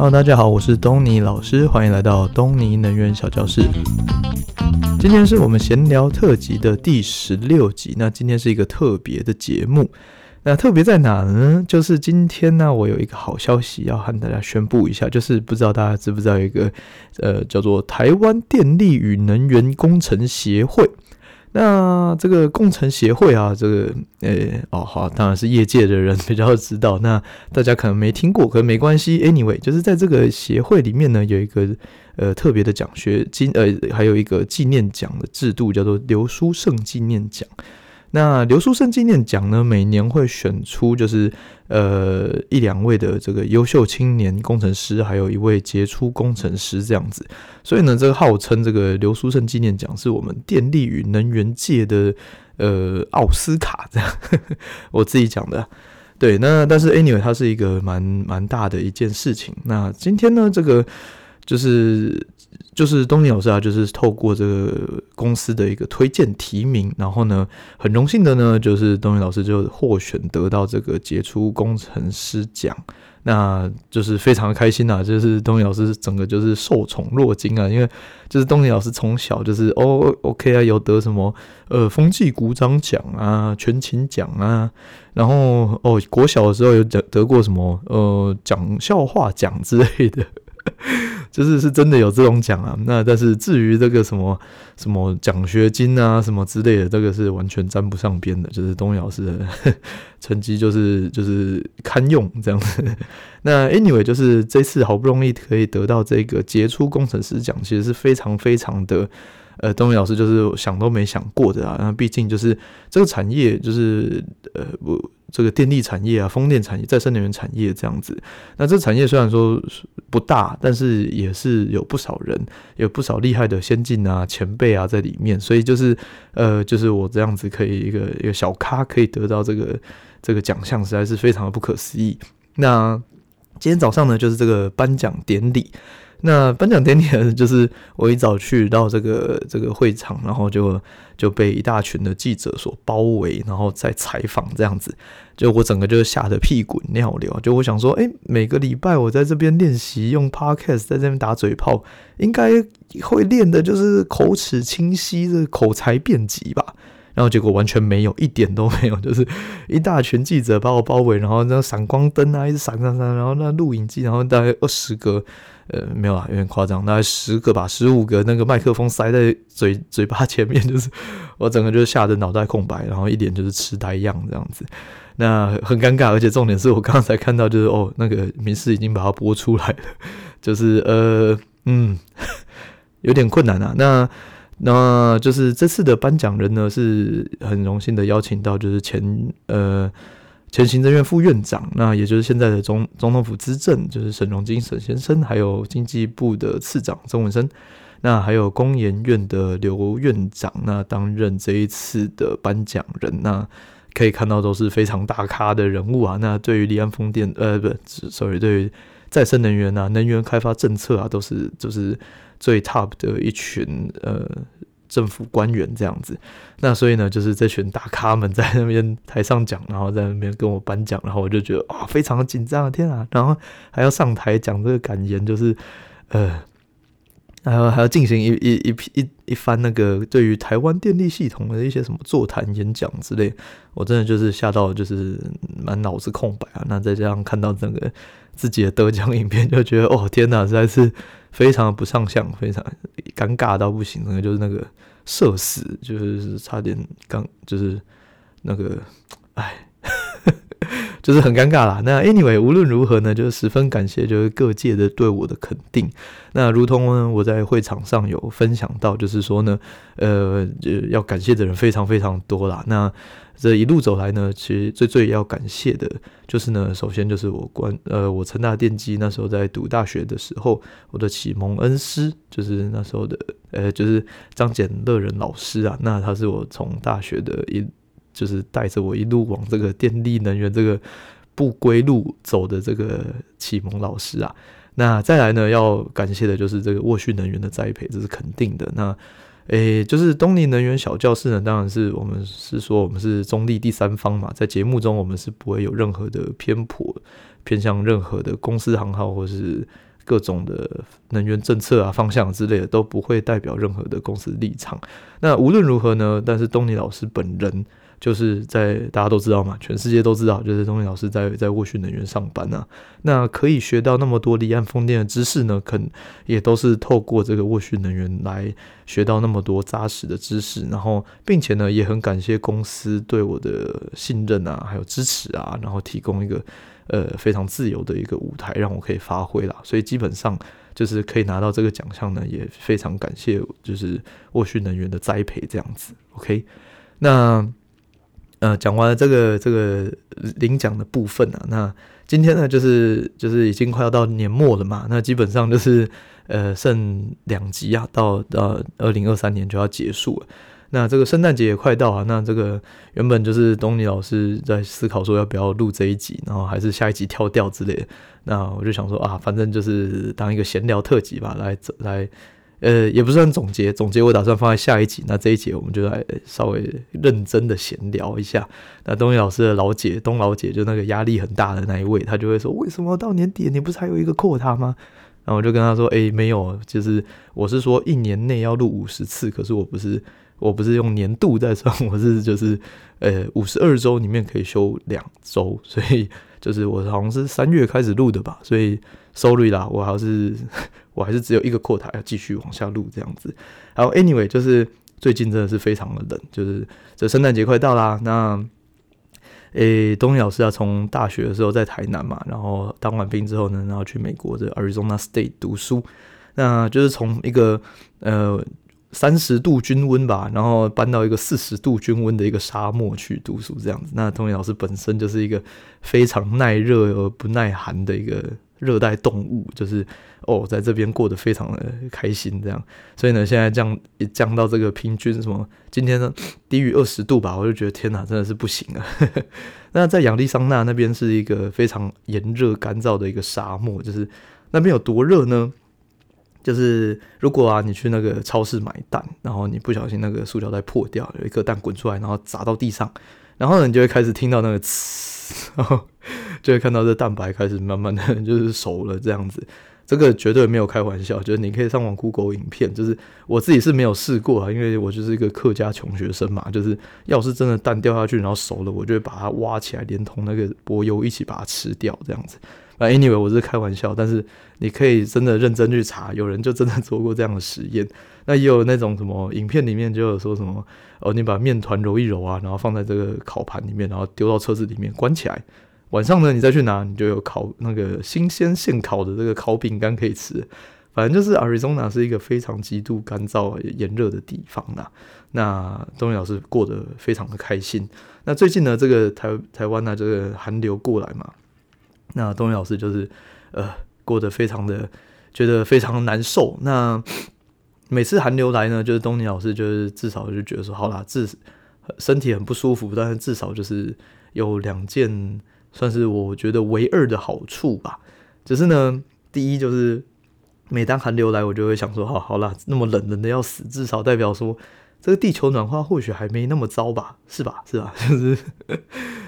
Hello，大家好，我是东尼老师，欢迎来到东尼能源小教室。今天是我们闲聊特辑的第十六集。那今天是一个特别的节目。那特别在哪呢？就是今天呢，我有一个好消息要和大家宣布一下，就是不知道大家知不知道一个呃叫做台湾电力与能源工程协会。那这个工程协会啊，这个呃、哦好，当然是业界的人比较知道。那大家可能没听过，可能没关系。Anyway，就是在这个协会里面呢，有一个呃特别的奖学金，呃，还有一个纪念奖的制度，叫做刘书圣纪念奖。那刘书圣纪念奖呢，每年会选出就是呃一两位的这个优秀青年工程师，还有一位杰出工程师这样子。所以呢，这个号称这个刘书圣纪念奖是我们电力与能源界的呃奥斯卡这样，我自己讲的。对，那但是 anyway，它是一个蛮蛮大的一件事情。那今天呢，这个就是。就是东尼老师啊，就是透过这个公司的一个推荐提名，然后呢，很荣幸的呢，就是东尼老师就获选得到这个杰出工程师奖，那就是非常开心啊！就是东尼老师整个就是受宠若惊啊，因为就是东尼老师从小就是哦，OK 啊，有得什么呃风纪股长奖啊、全勤奖啊，然后哦，国小的时候有得得过什么呃讲笑话奖之类的。就是是真的有这种奖啊，那但是至于这个什么什么奖学金啊什么之类的，这个是完全沾不上边的。就是东尼老师的 成绩就是就是堪用这样子。那 anyway 就是这次好不容易可以得到这个杰出工程师奖，其实是非常非常的。呃，东尼老师就是想都没想过的啊。那毕竟就是这个产业，就是呃，不，这个电力产业啊，风电产业、再生能源产业这样子。那这产业虽然说不大，但是也是有不少人，有不少厉害的先进啊、前辈啊在里面。所以就是呃，就是我这样子可以一个一个小咖可以得到这个这个奖项，实在是非常的不可思议。那今天早上呢，就是这个颁奖典礼。那颁奖典礼，就是我一早去到这个这个会场，然后就就被一大群的记者所包围，然后再采访这样子，就我整个就吓得屁滚尿流。就我想说，诶，每个礼拜我在这边练习用 Podcast 在这边打嘴炮，应该会练的就是口齿清晰的口才辩捷吧。然后结果完全没有，一点都没有，就是一大群记者把我包围，然后那闪光灯啊一直闪闪闪，然后那录影机，然后大概二十个，呃，没有啊，有点夸张，大概十个吧，十五个那个麦克风塞在嘴 嘴巴前面，就是我整个就是吓得脑袋空白，然后一脸就是痴呆样这样子，那很尴尬，而且重点是我刚才看到就是哦，那个民视已经把它播出来了，就是呃嗯，有点困难啊，那。那就是这次的颁奖人呢，是很荣幸的邀请到，就是前呃前行政院副院长，那也就是现在的总总统府资政，就是沈荣津沈先生，还有经济部的次长曾文生，那还有工研院的刘院长，那担任这一次的颁奖人，那可以看到都是非常大咖的人物啊。那对于离岸风电，呃，不，sorry，对于再生能源啊，能源开发政策啊，都是就是。最 top 的一群呃政府官员这样子，那所以呢，就是这群大咖们在那边台上讲，然后在那边跟我颁奖，然后我就觉得啊，非常的紧张啊，天啊！然后还要上台讲这个感言，就是呃，还要还要进行一一一批一一番那个对于台湾电力系统的一些什么座谈演讲之类，我真的就是吓到就是满脑子空白啊。那再这样看到整个自己的得奖影片，就觉得哦天哪，实在是。非常的不上相，非常尴尬到不行，那个就是那个社死，就是差点刚就是那个，哎，就是很尴尬啦。那 anyway，无论如何呢，就是十分感谢，就是各界的对我的肯定。那如同呢，我在会场上有分享到，就是说呢，呃，要感谢的人非常非常多啦。那这一路走来呢，其实最最要感谢的，就是呢，首先就是我关呃，我成大电机那时候在读大学的时候，我的启蒙恩师就是那时候的呃，就是张简乐仁老师啊，那他是我从大学的一就是带着我一路往这个电力能源这个不归路走的这个启蒙老师啊。那再来呢，要感谢的就是这个沃旭能源的栽培，这是肯定的。那诶、就是东尼能源小教室呢，当然是我们是说我们是中立第三方嘛，在节目中我们是不会有任何的偏颇、偏向任何的公司行号或是各种的能源政策啊方向之类的，都不会代表任何的公司立场。那无论如何呢，但是东尼老师本人。就是在大家都知道嘛，全世界都知道，就是东尼老师在在沃旭能源上班啊。那可以学到那么多离岸风电的知识呢，肯也都是透过这个沃旭能源来学到那么多扎实的知识。然后，并且呢，也很感谢公司对我的信任啊，还有支持啊，然后提供一个呃非常自由的一个舞台，让我可以发挥啦。所以基本上就是可以拿到这个奖项呢，也非常感谢就是沃旭能源的栽培这样子。OK，那。呃，讲完了这个这个领奖的部分啊，那今天呢，就是就是已经快要到年末了嘛，那基本上就是呃剩两集啊，到到二零二三年就要结束了。那这个圣诞节也快到啊，那这个原本就是东尼老师在思考说要不要录这一集，然后还是下一集跳掉之类的。那我就想说啊，反正就是当一个闲聊特辑吧，来来。呃，也不算总结，总结我打算放在下一集。那这一集我们就来稍微认真的闲聊一下。那东尼老师的老姐，东老姐就那个压力很大的那一位，他就会说：“为什么到年底你不是还有一个扩他吗？”然后我就跟他说：“诶，没有，就是我是说一年内要录五十次，可是我不是，我不是用年度在算，我是就是呃五十二周里面可以休两周，所以就是我好像是三月开始录的吧，所以。” Sorry 啦，我还是 我还是只有一个扩台要继续往下录这样子。然后 anyway，就是最近真的是非常的冷，就是这圣诞节快到啦。那诶、东尼老师啊，从大学的时候在台南嘛，然后当完兵之后呢，然后去美国的 Arizona State 读书，那就是从一个呃三十度均温吧，然后搬到一个四十度均温的一个沙漠去读书这样子。那东尼老师本身就是一个非常耐热而不耐寒的一个。热带动物就是哦，在这边过得非常的开心，这样，所以呢，现在降一降到这个平均什么，今天呢低于二十度吧，我就觉得天哪，真的是不行了。那在亚利桑那那边是一个非常炎热干燥的一个沙漠，就是那边有多热呢？就是如果啊，你去那个超市买蛋，然后你不小心那个塑胶袋破掉，有一颗蛋滚出来，然后砸到地上，然后呢，你就会开始听到那个呲，然后。就会看到这蛋白开始慢慢的就是熟了这样子，这个绝对没有开玩笑，就是你可以上网 Google 影片，就是我自己是没有试过啊，因为我就是一个客家穷学生嘛，就是要是真的蛋掉下去然后熟了，我就会把它挖起来，连同那个柏油一起把它吃掉这样子。啊，anyway，我是开玩笑，但是你可以真的认真去查，有人就真的做过这样的实验。那也有那种什么影片里面就有说什么，哦，你把面团揉一揉啊，然后放在这个烤盘里面，然后丢到车子里面关起来。晚上呢，你再去拿，你就有烤那个新鲜现烤的这个烤饼干可以吃。反正就是 Arizona 是一个非常极度干燥炎热的地方呐。那东尼老师过得非常的开心。那最近呢，这个台台湾呢，这个寒流过来嘛，那东尼老师就是呃过得非常的觉得非常难受。那每次寒流来呢，就是东尼老师就是至少就觉得说，好啦，至身体很不舒服，但是至少就是有两件。算是我觉得唯二的好处吧，只是呢，第一就是每当寒流来，我就会想说，好好啦，那么冷，冷的要死，至少代表说这个地球暖化或许还没那么糟吧，是吧？是吧？就是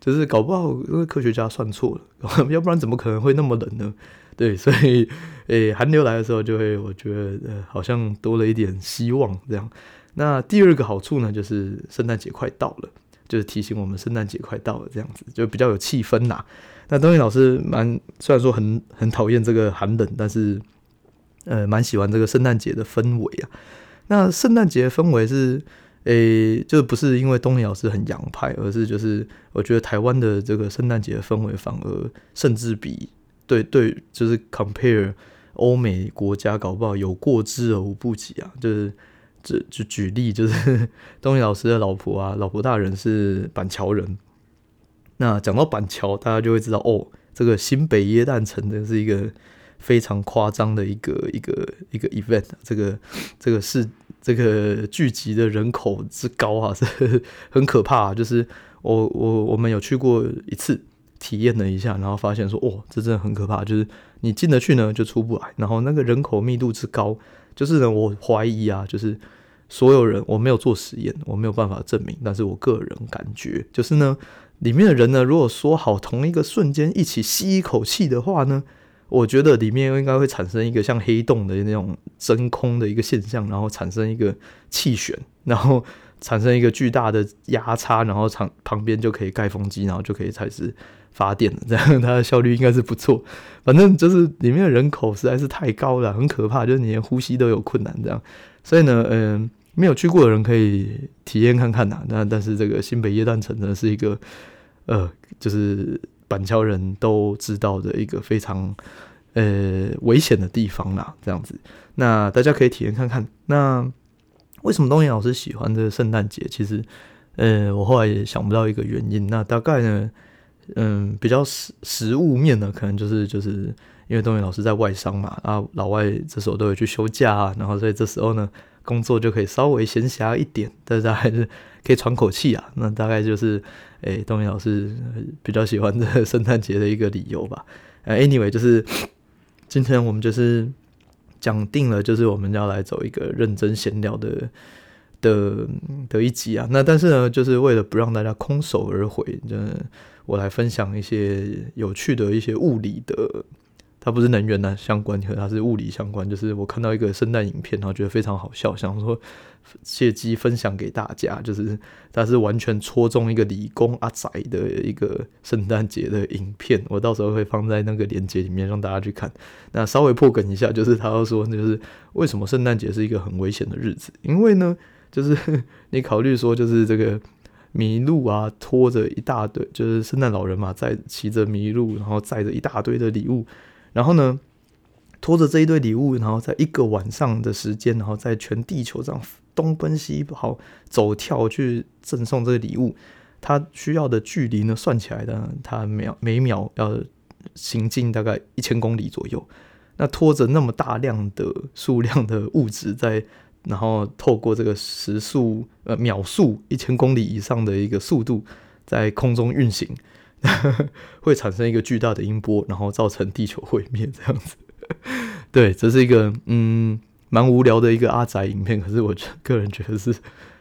就是搞不好因为科学家算错了，要不然怎么可能会那么冷呢？对，所以诶、寒流来的时候就会我觉得，好像多了一点希望这样。那第二个好处呢，就是圣诞节快到了。就是提醒我们圣诞节快到了，这样子就比较有气氛呐。那东尼老师蛮虽然说很很讨厌这个寒冷，但是呃蛮喜欢这个圣诞节的氛围啊。那圣诞节氛围是诶、就不是因为东尼老师很洋派，而是就是我觉得台湾的这个圣诞节氛围反而甚至比对对，就是 compare 欧美国家搞不好有过之而无不及啊，就是。就就举例，就是 东尼老师的老婆啊，老婆大人是板桥人。那讲到板桥，大家就会知道哦，这个新北耶诞城的是一个非常夸张的一个一个一个 event。这个这个是这个聚集的人口之高啊，是很可怕。就是我我我们有去过一次，体验了一下，然后发现说，哦，这真的很可怕。就是你进得去呢，就出不来。然后那个人口密度之高。就是呢，我怀疑啊，就是所有人，我没有做实验，我没有办法证明，但是我个人感觉，就是呢，里面的人呢，如果说好同一个瞬间一起吸一口气的话呢，我觉得里面应该会产生一个像黑洞的那种真空的一个现象，然后产生一个气旋，然后产生一个巨大的压差，然后旁旁边就可以盖风机，然后就可以开始发电了。这样它的效率应该是不错。反正就是里面的人口实在是太高了，很可怕，就是你连呼吸都有困难这样。所以呢，嗯、呃，没有去过的人可以体验看看呐。那但是这个新北耶诞城呢，是一个呃，就是。板桥人都知道的一个非常呃危险的地方啦，这样子，那大家可以体验看看。那为什么东尼老师喜欢这个圣诞节？其实，呃，我后来也想不到一个原因。那大概呢，嗯，比较实实物面呢，可能就是就是因为东尼老师在外商嘛，啊，老外这时候都有去休假啊，然后所以这时候呢，工作就可以稍微闲暇一点，大家还是可以喘口气啊。那大概就是。诶，东尼老师比较喜欢这个圣诞节的一个理由吧。呃，anyway，就是今天我们就是讲定了，就是我们要来走一个认真闲聊的的的一集啊。那但是呢，就是为了不让大家空手而回，就是我来分享一些有趣的一些物理的。它不是能源的相关，和它是物理相关。就是我看到一个圣诞影片，然后觉得非常好笑，想说借机分享给大家。就是它是完全戳中一个理工阿宅的一个圣诞节的影片，我到时候会放在那个链接里面让大家去看。那稍微破梗一下，就是他要说，就是为什么圣诞节是一个很危险的日子？因为呢，就是 你考虑说，就是这个麋鹿啊，拖着一大堆，就是圣诞老人嘛，在骑着麋鹿，然后载着一大堆的礼物。然后呢，拖着这一堆礼物，然后在一个晚上的时间，然后在全地球上东奔西跑、走跳去赠送这个礼物，他需要的距离呢，算起来呢，他秒每秒要行进大概一千公里左右。那拖着那么大量的数量的物质在，然后透过这个时速呃秒速一千公里以上的一个速度在空中运行。会产生一个巨大的音波，然后造成地球毁灭这样子。对，这是一个嗯蛮无聊的一个阿宅影片，可是我个人觉得是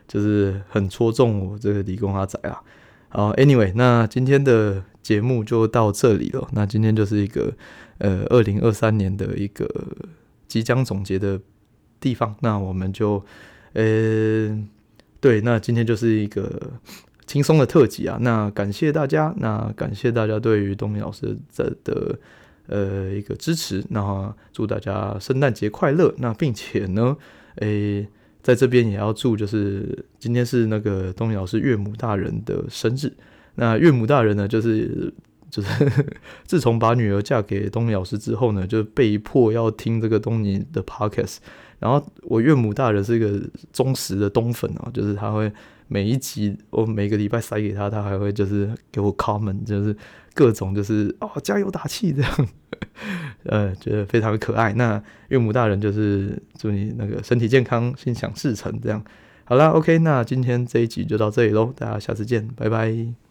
就是很戳中我这个理工阿宅啊。好，Anyway，那今天的节目就到这里了。那今天就是一个呃二零二三年的一个即将总结的地方。那我们就呃对，那今天就是一个。轻松的特辑啊，那感谢大家，那感谢大家对于东尼老师的的呃一个支持，那祝大家圣诞节快乐，那并且呢，诶、在这边也要祝，就是今天是那个东尼老师岳母大人的生日，那岳母大人呢，就是就是 自从把女儿嫁给东尼老师之后呢，就被迫要听这个东尼的 podcast，然后我岳母大人是一个忠实的东粉啊，就是他会。每一集我每个礼拜塞给他，他还会就是给我 comment，就是各种就是哦加油打气这样，呃，觉得非常的可爱。那岳母大人就是祝你那个身体健康，心想事成这样。好啦，OK，那今天这一集就到这里喽，大家下次见，拜拜。